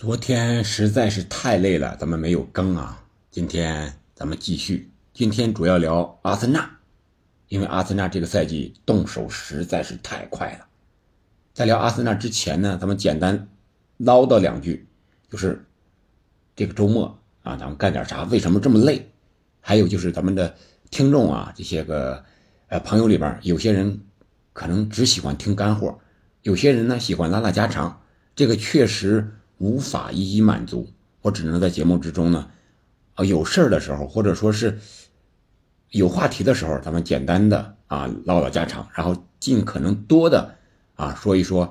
昨天实在是太累了，咱们没有更啊。今天咱们继续，今天主要聊阿森纳，因为阿森纳这个赛季动手实在是太快了。在聊阿森纳之前呢，咱们简单唠叨两句，就是这个周末啊，咱们干点啥？为什么这么累？还有就是咱们的听众啊，这些个呃朋友里边，有些人可能只喜欢听干货，有些人呢喜欢拉拉家常，这个确实。无法一一满足，我只能在节目之中呢，啊，有事儿的时候，或者说是有话题的时候，咱们简单的啊唠唠家常，然后尽可能多的啊说一说，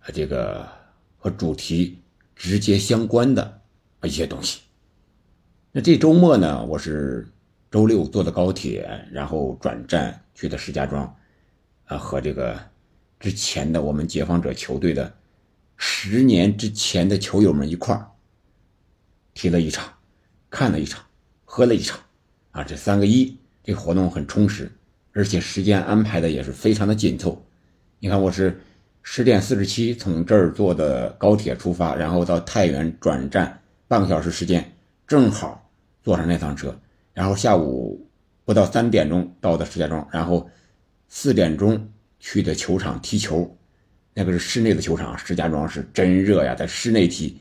啊这个和主题直接相关的一些东西。那这周末呢，我是周六坐的高铁，然后转站去的石家庄，啊和这个之前的我们解放者球队的。十年之前的球友们一块儿踢了一场，看了一场，喝了一场，啊，这三个一，这活动很充实，而且时间安排的也是非常的紧凑。你看，我是十点四十七从这儿坐的高铁出发，然后到太原转站，半个小时时间，正好坐上那趟车，然后下午不到三点钟到的石家庄，然后四点钟去的球场踢球。那个是室内的球场，石家庄是真热呀，在室内踢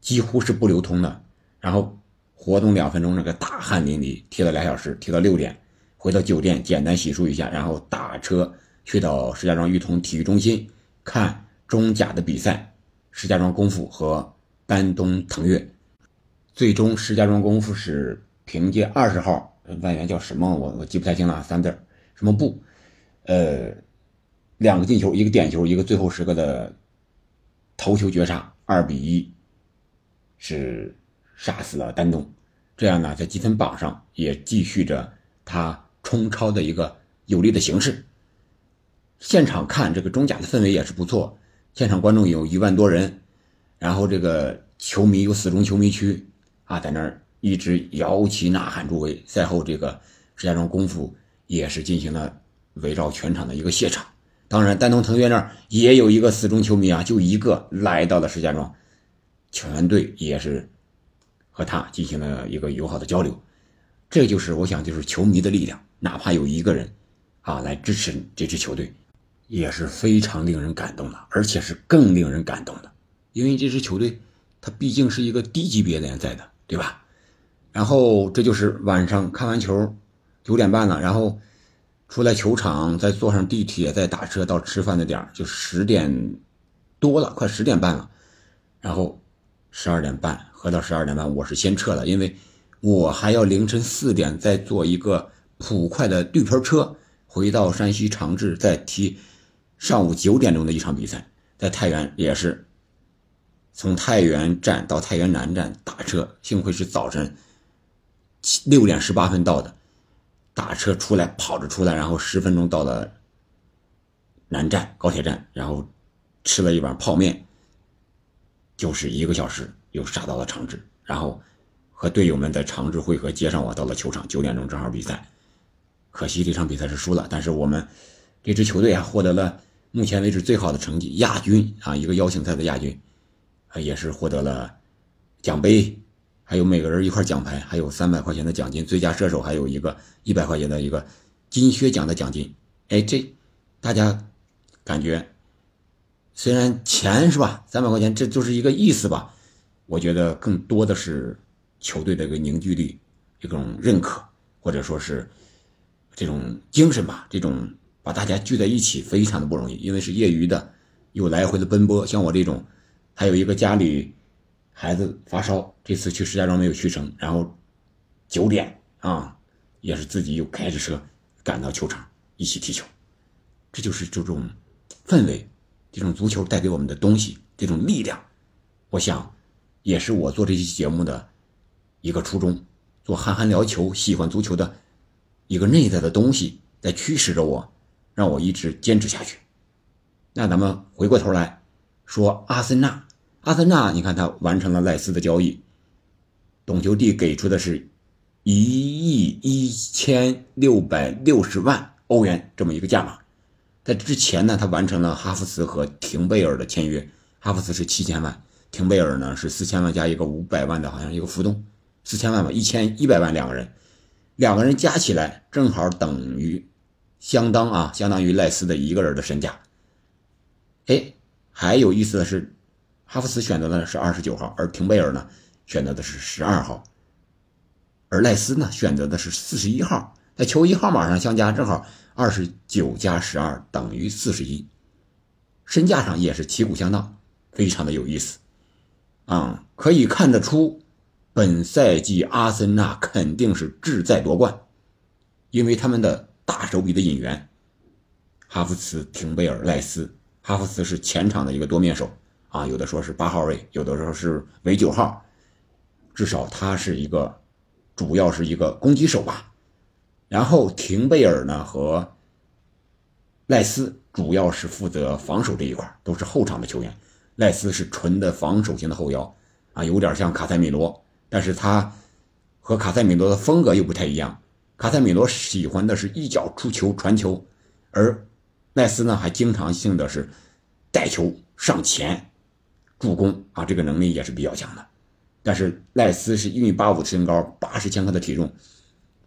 几乎是不流通的。然后活动两分钟，那个大汗淋漓，踢了俩小时，踢到六点，回到酒店简单洗漱一下，然后打车去到石家庄裕通体育中心看中甲的比赛，石家庄功夫和丹东腾跃。最终石家庄功夫是凭借二十号外援叫什么，我我记不太清了，三字什么布，呃。两个进球，一个点球，一个最后时刻的头球绝杀，二比一，是杀死了丹东。这样呢，在积分榜上也继续着他冲超的一个有利的形势。现场看这个中甲的氛围也是不错，现场观众有一万多人，然后这个球迷有死忠球迷区啊，在那儿一直摇旗呐喊助威。赛后，这个石家庄功夫也是进行了围绕全场的一个谢场。当然，丹东腾跃那儿也有一个死忠球迷啊，就一个来到了石家庄，全队也是和他进行了一个友好的交流。这就是我想，就是球迷的力量，哪怕有一个人啊来支持这支球队，也是非常令人感动的，而且是更令人感动的，因为这支球队它毕竟是一个低级别联赛的，对吧？然后这就是晚上看完球，九点半了，然后。出来球场，再坐上地铁，再打车到吃饭的点就十点多了，快十点半了。然后十二点半喝到十二点半，我是先撤了，因为我还要凌晨四点再坐一个普快的绿皮车回到山西长治，再踢上午九点钟的一场比赛。在太原也是从太原站到太原南站打车，幸亏是早晨七六点十八分到的。打车出来，跑着出来，然后十分钟到了南站高铁站，然后吃了一碗泡面，就是一个小时又杀到了长治，然后和队友们在长治汇合，接上我到了球场，九点钟正好比赛。可惜这场比赛是输了，但是我们这支球队啊获得了目前为止最好的成绩，亚军啊，一个邀请赛的亚军，啊也是获得了奖杯。还有每个人一块奖牌，还有三百块钱的奖金，最佳射手还有一个一百块钱的一个金靴奖的奖金。哎，这大家感觉虽然钱是吧，三百块钱这就是一个意思吧？我觉得更多的是球队的一个凝聚力，一种认可，或者说是这种精神吧。这种把大家聚在一起非常的不容易，因为是业余的，有来回的奔波。像我这种，还有一个家里。孩子发烧，这次去石家庄没有去成，然后九点啊，也是自己又开着车赶到球场一起踢球，这就是这种氛围，这种足球带给我们的东西，这种力量，我想也是我做这期节目的一个初衷，做憨憨聊球、喜欢足球的一个内在的东西，在驱使着我，让我一直坚持下去。那咱们回过头来说阿森纳。阿森纳，你看他完成了赖斯的交易，懂球帝给出的是一亿一千六百六十万欧元这么一个价码。在之前呢，他完成了哈弗茨和廷贝尔的签约，哈弗茨是七千万，廷贝尔呢是四千万加一个五百万的，好像一个浮动，四千万吧，一千一百万两个人，两个人加起来正好等于相当啊，相当于赖斯的一个人的身价。哎，还有意思的是，哈弗茨选择的是二十九号，而廷贝尔呢选择的是十二号，而赖斯呢选择的是四十一号，在球衣号码上相加正好二十九加十二等于四十一，身价上也是旗鼓相当，非常的有意思。啊，可以看得出，本赛季阿森纳肯定是志在夺冠，因为他们的大手笔的引援，哈弗茨、廷贝尔、赖斯。哈弗茨是前场的一个多面手啊，有的说是八号位，有的说是为九号，至少他是一个，主要是一个攻击手吧。然后廷贝尔呢和赖斯主要是负责防守这一块，都是后场的球员。赖斯是纯的防守型的后腰啊，有点像卡塞米罗，但是他和卡塞米罗的风格又不太一样。卡塞米罗喜欢的是一脚出球传球，而。赖斯呢，还经常性的是带球上前助攻啊，这个能力也是比较强的。但是赖斯是一米八五的身高，八十千克的体重，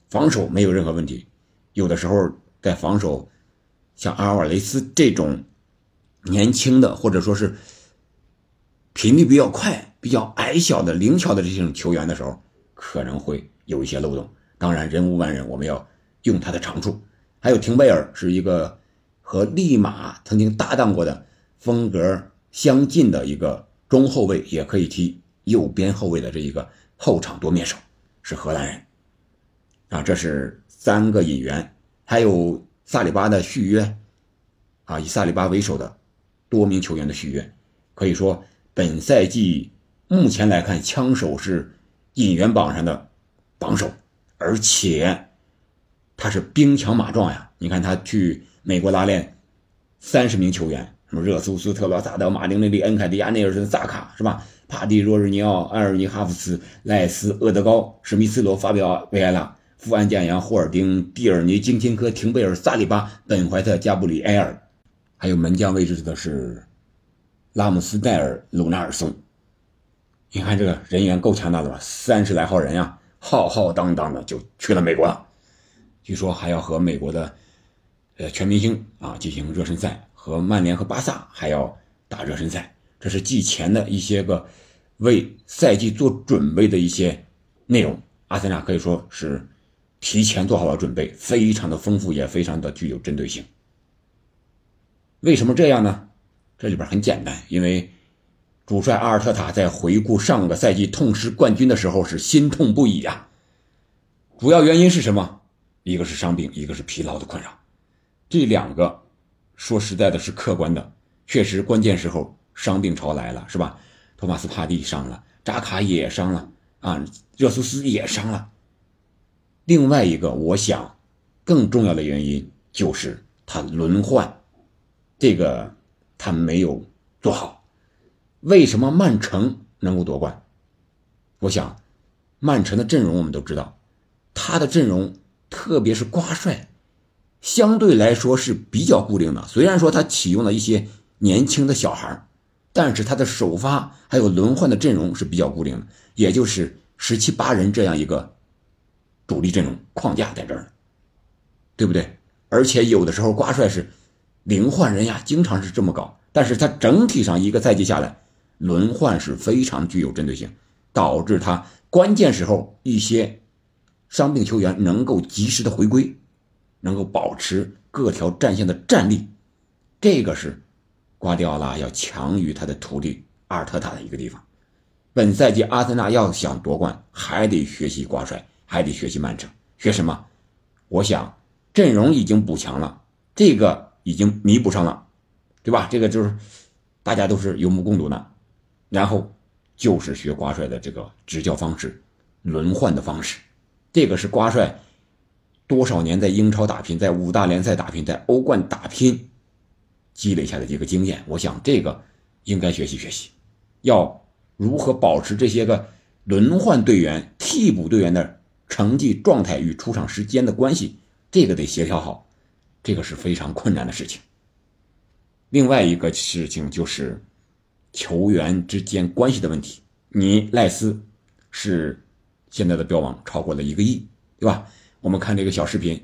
防守没有任何问题。有的时候在防守像阿尔瓦雷斯这种年轻的，或者说是频率比较快、比较矮小的、灵巧的这种球员的时候，可能会有一些漏洞。当然，人无完人，我们要用他的长处。还有廷贝尔是一个。和利马曾经搭档过的风格相近的一个中后卫，也可以踢右边后卫的这一个后场多面手，是荷兰人。啊，这是三个引援，还有萨里巴的续约，啊，以萨里巴为首的多名球员的续约，可以说本赛季目前来看，枪手是引援榜上的榜首，而且他是兵强马壮呀，你看他去。美国拉练三十名球员，什么热苏斯、特罗萨德、马丁内利、恩凯迪亚、内尔森、萨卡，是吧？帕蒂、若日尼奥、埃尔尼、哈弗茨、赖斯、厄德高、史密斯罗、发表、维埃拉、富安健洋、霍尔丁、蒂尔尼、金钦科、廷贝尔、萨里巴、本怀特、加布里埃尔，还有门将位置的是拉姆斯戴尔、鲁纳尔松。你看这个人员够强大的吧？三十来号人呀，浩浩荡荡的就去了美国了。据说还要和美国的。呃，全明星啊，进行热身赛，和曼联和巴萨还要打热身赛，这是季前的一些个为赛季做准备的一些内容。阿森纳可以说是提前做好了准备，非常的丰富，也非常的具有针对性。为什么这样呢？这里边很简单，因为主帅阿尔特塔在回顾上个赛季痛失冠军的时候是心痛不已啊。主要原因是什么？一个是伤病，一个是疲劳的困扰。这两个，说实在的，是客观的，确实关键时候伤病潮来了，是吧？托马斯帕蒂伤了，扎卡也伤了，啊，热苏斯也伤了。另外一个，我想更重要的原因就是他轮换，这个他没有做好。为什么曼城能够夺冠？我想，曼城的阵容我们都知道，他的阵容，特别是瓜帅。相对来说是比较固定的，虽然说他启用了一些年轻的小孩但是他的首发还有轮换的阵容是比较固定的，也就是十七八人这样一个主力阵容框架在这儿，对不对？而且有的时候瓜帅是零换人呀，经常是这么搞，但是他整体上一个赛季下来，轮换是非常具有针对性，导致他关键时候一些伤病球员能够及时的回归。能够保持各条战线的战力，这个是瓜迪奥拉要强于他的徒弟阿尔特塔的一个地方。本赛季阿森纳要想夺冠，还得学习瓜帅，还得学习曼城。学什么？我想阵容已经补强了，这个已经弥补上了，对吧？这个就是大家都是有目共睹的。然后就是学瓜帅的这个执教方式，轮换的方式，这个是瓜帅。多少年在英超打拼，在五大联赛打拼，在欧冠打拼，积累下的一个经验，我想这个应该学习学习。要如何保持这些个轮换队员、替补队员的成绩状态与出场时间的关系，这个得协调好，这个是非常困难的事情。另外一个事情就是，球员之间关系的问题。你赖斯是现在的标王，超过了一个亿，对吧？我们看这个小视频，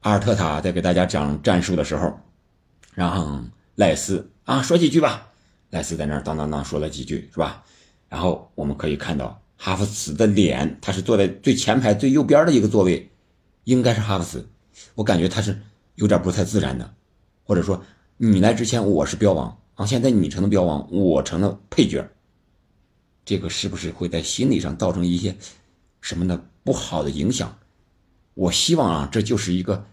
阿尔特塔在给大家讲战术的时候，让赖斯啊说几句吧。赖斯在那儿当当当说了几句，是吧？然后我们可以看到哈弗茨的脸，他是坐在最前排最右边的一个座位，应该是哈弗茨。我感觉他是有点不太自然的，或者说你来之前我是标王啊，现在你成了标王，我成了配角。这个是不是会在心理上造成一些什么的不好的影响？我希望啊，这就是一个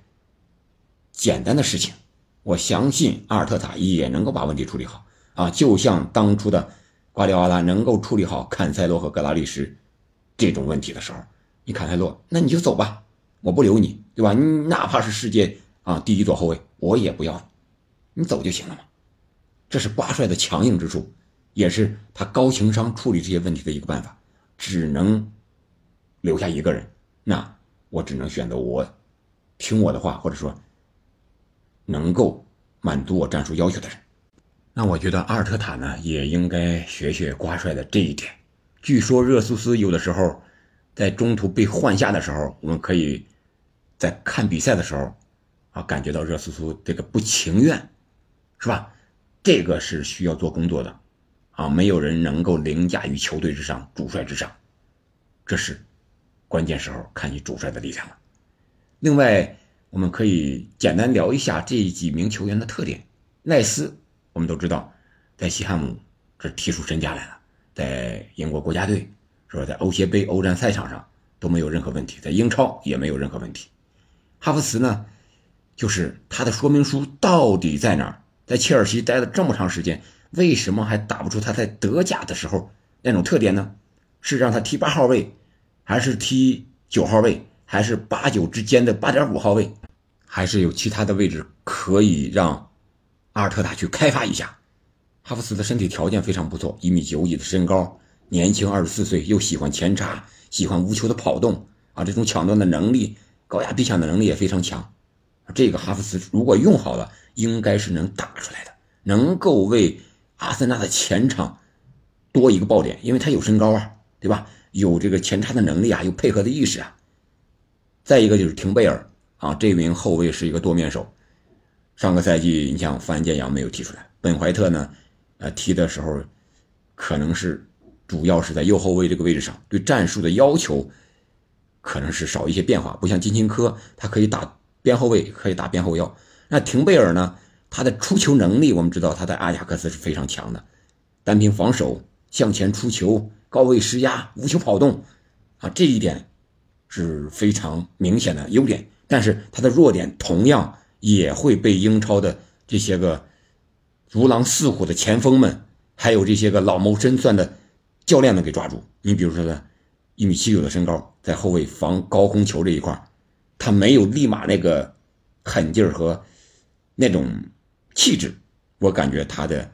简单的事情。我相信阿尔特塔也能够把问题处理好啊，就像当初的瓜迪奥拉能够处理好坎塞洛和格拉利什这种问题的时候，你坎塞洛，那你就走吧，我不留你，对吧？你哪怕是世界啊第一左后卫，我也不要，你走就行了嘛。这是瓜帅的强硬之处。也是他高情商处理这些问题的一个办法，只能留下一个人，那我只能选择我听我的话，或者说能够满足我战术要求的人。那我觉得阿尔特塔呢也应该学学瓜帅的这一点。据说热苏斯有的时候在中途被换下的时候，我们可以在看比赛的时候啊感觉到热苏斯这个不情愿，是吧？这个是需要做工作的。啊，没有人能够凌驾于球队之上、主帅之上，这是关键时候看你主帅的力量了。另外，我们可以简单聊一下这几名球员的特点。赖斯，我们都知道，在西汉姆这踢出身价来了，在英国国家队，是吧？在欧协杯、欧战赛场上都没有任何问题，在英超也没有任何问题。哈弗茨呢，就是他的说明书到底在哪儿？在切尔西待了这么长时间。为什么还打不出他在德甲的时候那种特点呢？是让他踢八号位，还是踢九号位，还是八九之间的八点五号位，还是有其他的位置可以让阿尔特塔去开发一下？哈弗茨的身体条件非常不错，一米九几的身高，年轻二十四岁，又喜欢前插，喜欢无球的跑动啊，这种抢断的能力，高压逼抢的能力也非常强。这个哈弗茨如果用好了，应该是能打出来的，能够为。阿森纳的前场多一个爆点，因为他有身高啊，对吧？有这个前插的能力啊，有配合的意识啊。再一个就是廷贝尔啊，这名后卫是一个多面手。上个赛季你像范建阳没有踢出来，本怀特呢，呃，踢的时候可能是主要是在右后卫这个位置上，对战术的要求可能是少一些变化，不像金琴科，他可以打边后卫，可以打边后腰。那廷贝尔呢？他的出球能力，我们知道他在阿贾克斯是非常强的，单凭防守、向前出球、高位施压、无球跑动，啊，这一点是非常明显的优点。但是他的弱点同样也会被英超的这些个如狼似虎的前锋们，还有这些个老谋深算的教练们给抓住。你比如说呢，一米七九的身高，在后卫防高空球这一块他没有立马那个狠劲儿和那种。气质，我感觉他的，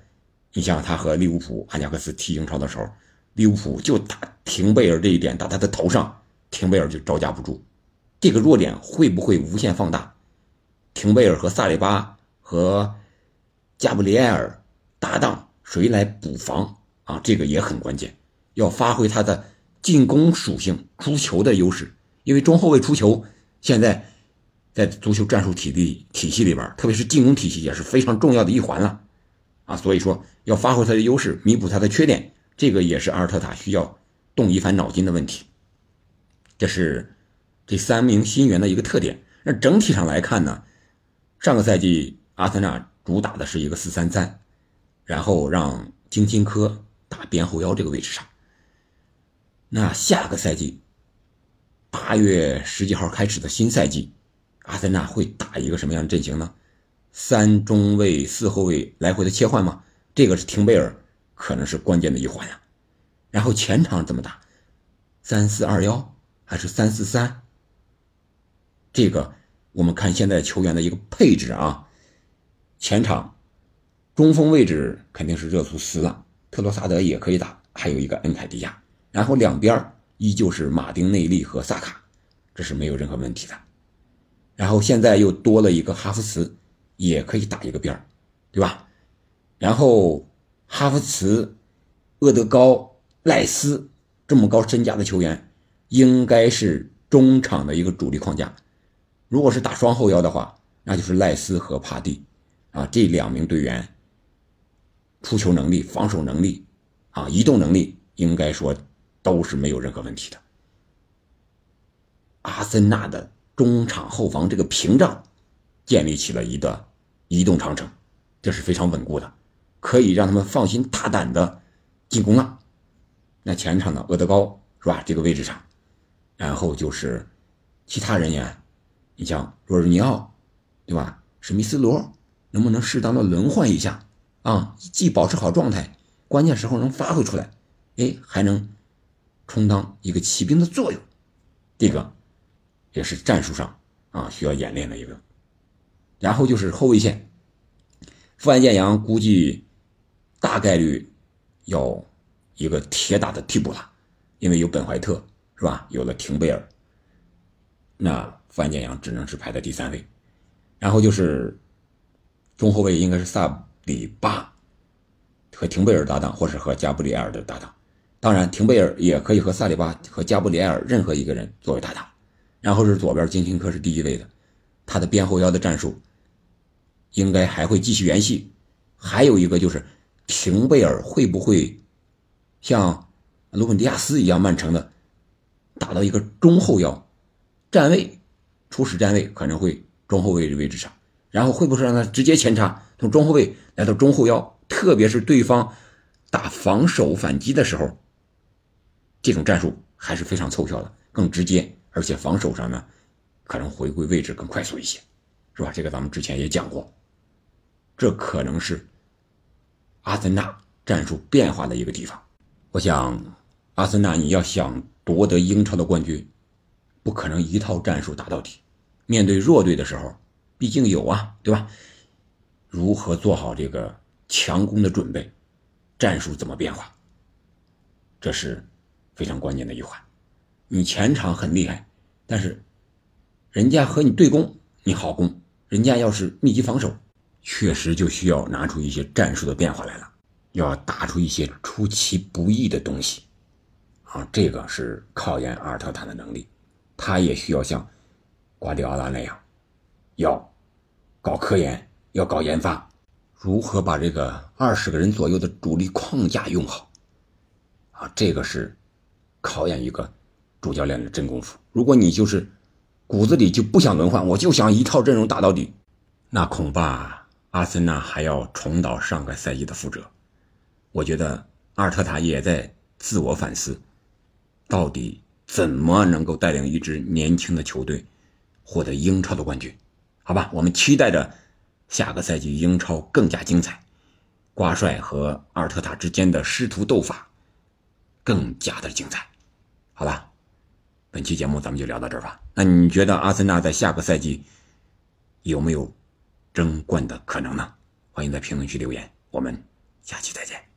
你像他和利物浦、阿贾克斯踢英超的时候，利物浦就打廷贝尔这一点，打他的头上，廷贝尔就招架不住。这个弱点会不会无限放大？廷贝尔和萨里巴和加布里埃尔搭档，谁来补防啊？这个也很关键，要发挥他的进攻属性、出球的优势，因为中后卫出球现在。在足球战术体系体系里边，特别是进攻体系也是非常重要的一环了，啊，所以说要发挥他的优势，弥补他的缺点，这个也是阿尔特塔需要动一番脑筋的问题。这是这三名新援的一个特点。那整体上来看呢，上个赛季阿森纳主打的是一个四三三，然后让金琴科打边后腰这个位置上。那下个赛季八月十几号开始的新赛季。阿森纳会打一个什么样的阵型呢？三中卫、四后卫来回的切换吗？这个是廷贝尔可能是关键的一环呀。然后前场怎么打？三四二幺还是三四三？这个我们看现在球员的一个配置啊。前场中锋位置肯定是热苏斯了，特罗萨德也可以打，还有一个恩凯迪亚。然后两边依旧是马丁内利和萨卡，这是没有任何问题的。然后现在又多了一个哈弗茨，也可以打一个边，对吧？然后哈弗茨、厄德高、赖斯这么高身价的球员，应该是中场的一个主力框架。如果是打双后腰的话，那就是赖斯和帕蒂啊这两名队员，出球能力、防守能力啊、移动能力，应该说都是没有任何问题的。阿森纳的中场后防这个屏障建立起了一个移动长城，这是非常稳固的，可以让他们放心大胆的进攻了。那前场的厄德高是吧？这个位置上，然后就是其他人员，你像若日尼奥，对吧？史密斯罗能不能适当的轮换一下啊？既保持好状态，关键时候能发挥出来，哎，还能充当一个骑兵的作用，这个。也是战术上啊需要演练的一个，然后就是后卫线，富安健阳估计大概率要一个铁打的替补了，因为有本怀特是吧？有了廷贝尔，那范建阳只能是排在第三位，然后就是中后卫应该是萨里巴和廷贝尔搭档，或是和加布里埃尔的搭档，当然廷贝尔也可以和萨里巴和加布里埃尔任何一个人作为搭档。然后是左边金琴科是第一位的，他的边后腰的战术应该还会继续延续。还有一个就是廷贝尔会不会像卢本迪亚斯一样曼城的打到一个中后腰站位，初始站位可能会中后卫的位置上，然后会不会让他直接前插从中后卫来到中后腰？特别是对方打防守反击的时候，这种战术还是非常凑巧的，更直接。而且防守上呢，可能回归位置更快速一些，是吧？这个咱们之前也讲过，这可能是阿森纳战术变化的一个地方。我想，阿森纳你要想夺得英超的冠军，不可能一套战术打到底。面对弱队的时候，毕竟有啊，对吧？如何做好这个强攻的准备，战术怎么变化，这是非常关键的一环。你前场很厉害，但是人家和你对攻，你好攻；人家要是密集防守，确实就需要拿出一些战术的变化来了，要打出一些出其不意的东西。啊，这个是考验阿尔特塔的能力，他也需要像瓜迪奥拉那样，要搞科研，要搞研发，如何把这个二十个人左右的主力框架用好。啊，这个是考验一个。主教练的真功夫。如果你就是骨子里就不想轮换，我就想一套阵容打到底，那恐怕阿森纳还要重蹈上个赛季的覆辙。我觉得阿尔特塔也在自我反思，到底怎么能够带领一支年轻的球队获得英超的冠军？好吧，我们期待着下个赛季英超更加精彩，瓜帅和阿尔特塔之间的师徒斗法更加的精彩。好吧。本期节目咱们就聊到这儿吧。那你觉得阿森纳在下个赛季有没有争冠的可能呢？欢迎在评论区留言。我们下期再见。